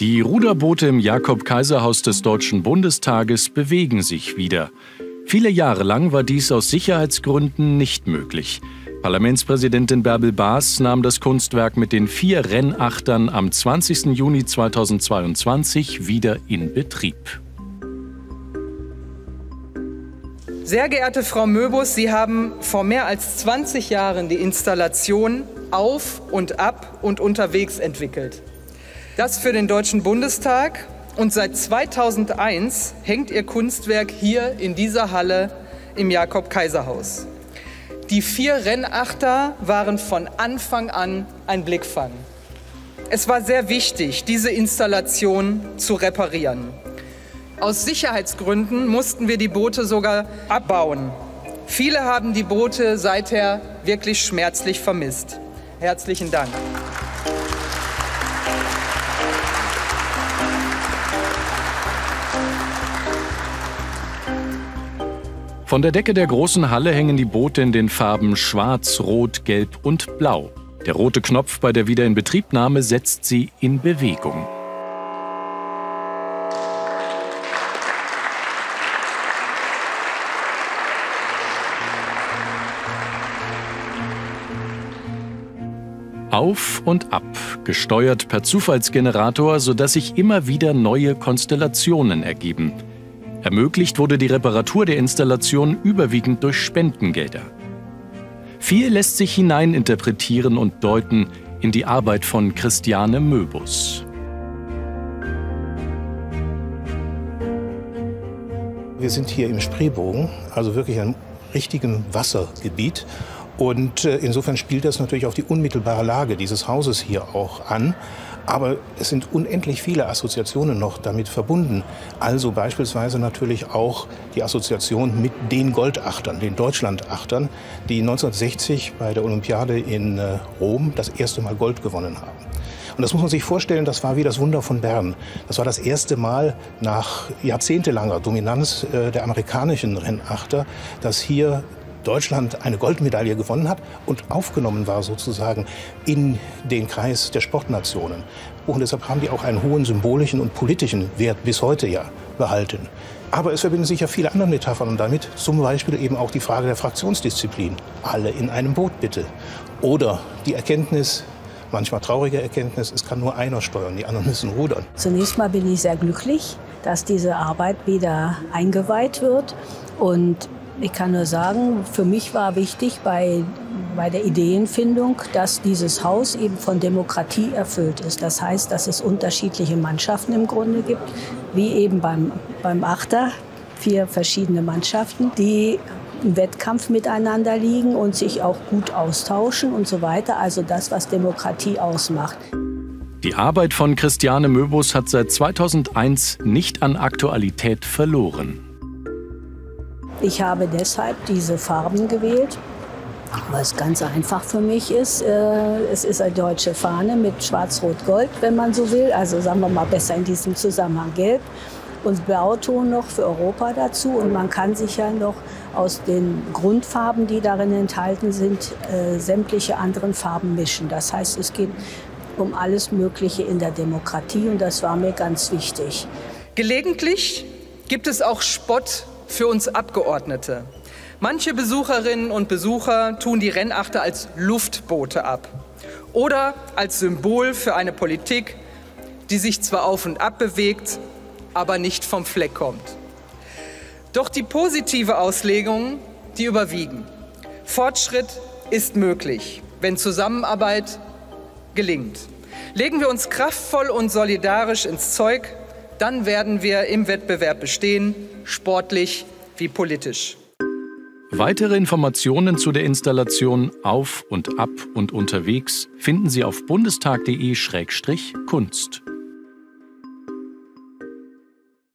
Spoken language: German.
Die Ruderboote im Jakob-Kaiser-Haus des Deutschen Bundestages bewegen sich wieder. Viele Jahre lang war dies aus Sicherheitsgründen nicht möglich. Parlamentspräsidentin Bärbel Baas nahm das Kunstwerk mit den vier Rennachtern am 20. Juni 2022 wieder in Betrieb. Sehr geehrte Frau Möbus, Sie haben vor mehr als 20 Jahren die Installation auf und ab und unterwegs entwickelt. Das für den Deutschen Bundestag und seit 2001 hängt Ihr Kunstwerk hier in dieser Halle im Jakob-Kaiser-Haus. Die vier Rennachter waren von Anfang an ein Blickfang. Es war sehr wichtig, diese Installation zu reparieren. Aus Sicherheitsgründen mussten wir die Boote sogar abbauen. Viele haben die Boote seither wirklich schmerzlich vermisst. Herzlichen Dank. Von der Decke der großen Halle hängen die Boote in den Farben Schwarz, Rot, Gelb und Blau. Der rote Knopf bei der Wiederinbetriebnahme setzt sie in Bewegung. Auf und ab, gesteuert per Zufallsgenerator, sodass sich immer wieder neue Konstellationen ergeben. Ermöglicht wurde die Reparatur der Installation überwiegend durch Spendengelder. Viel lässt sich hineininterpretieren und deuten in die Arbeit von Christiane Möbus. Wir sind hier im Spreebogen, also wirklich einem richtigen Wassergebiet. Und äh, insofern spielt das natürlich auf die unmittelbare Lage dieses Hauses hier auch an. Aber es sind unendlich viele Assoziationen noch damit verbunden. Also beispielsweise natürlich auch die Assoziation mit den Goldachtern, den Deutschlandachtern, die 1960 bei der Olympiade in äh, Rom das erste Mal Gold gewonnen haben. Und das muss man sich vorstellen, das war wie das Wunder von Bern. Das war das erste Mal nach jahrzehntelanger Dominanz äh, der amerikanischen Rennachter, dass hier Deutschland eine Goldmedaille gewonnen hat und aufgenommen war sozusagen in den Kreis der Sportnationen. Und deshalb haben die auch einen hohen symbolischen und politischen Wert bis heute ja behalten. Aber es verbinden sich ja viele andere Metaphern damit, zum Beispiel eben auch die Frage der Fraktionsdisziplin. Alle in einem Boot bitte. Oder die Erkenntnis, manchmal traurige Erkenntnis, es kann nur einer steuern, die anderen müssen rudern. Zunächst mal bin ich sehr glücklich, dass diese Arbeit wieder eingeweiht wird. Und ich kann nur sagen, für mich war wichtig bei, bei der Ideenfindung, dass dieses Haus eben von Demokratie erfüllt ist. Das heißt, dass es unterschiedliche Mannschaften im Grunde gibt, wie eben beim, beim Achter, vier verschiedene Mannschaften, die im Wettkampf miteinander liegen und sich auch gut austauschen und so weiter. Also das, was Demokratie ausmacht. Die Arbeit von Christiane Möbus hat seit 2001 nicht an Aktualität verloren. Ich habe deshalb diese Farben gewählt, was ganz einfach für mich ist. Äh, es ist eine deutsche Fahne mit Schwarz-Rot-Gold, wenn man so will. Also sagen wir mal besser in diesem Zusammenhang Gelb und Blauton noch für Europa dazu. Und man kann sich ja noch aus den Grundfarben, die darin enthalten sind, äh, sämtliche anderen Farben mischen. Das heißt, es geht um alles Mögliche in der Demokratie und das war mir ganz wichtig. Gelegentlich gibt es auch Spott für uns Abgeordnete. Manche Besucherinnen und Besucher tun die Rennachter als Luftboote ab oder als Symbol für eine Politik, die sich zwar auf und ab bewegt, aber nicht vom Fleck kommt. Doch die positive Auslegung, die überwiegen. Fortschritt ist möglich, wenn Zusammenarbeit gelingt. Legen wir uns kraftvoll und solidarisch ins Zeug, dann werden wir im Wettbewerb bestehen, sportlich wie politisch. Weitere Informationen zu der Installation Auf und Ab und Unterwegs finden Sie auf bundestag.de-kunst.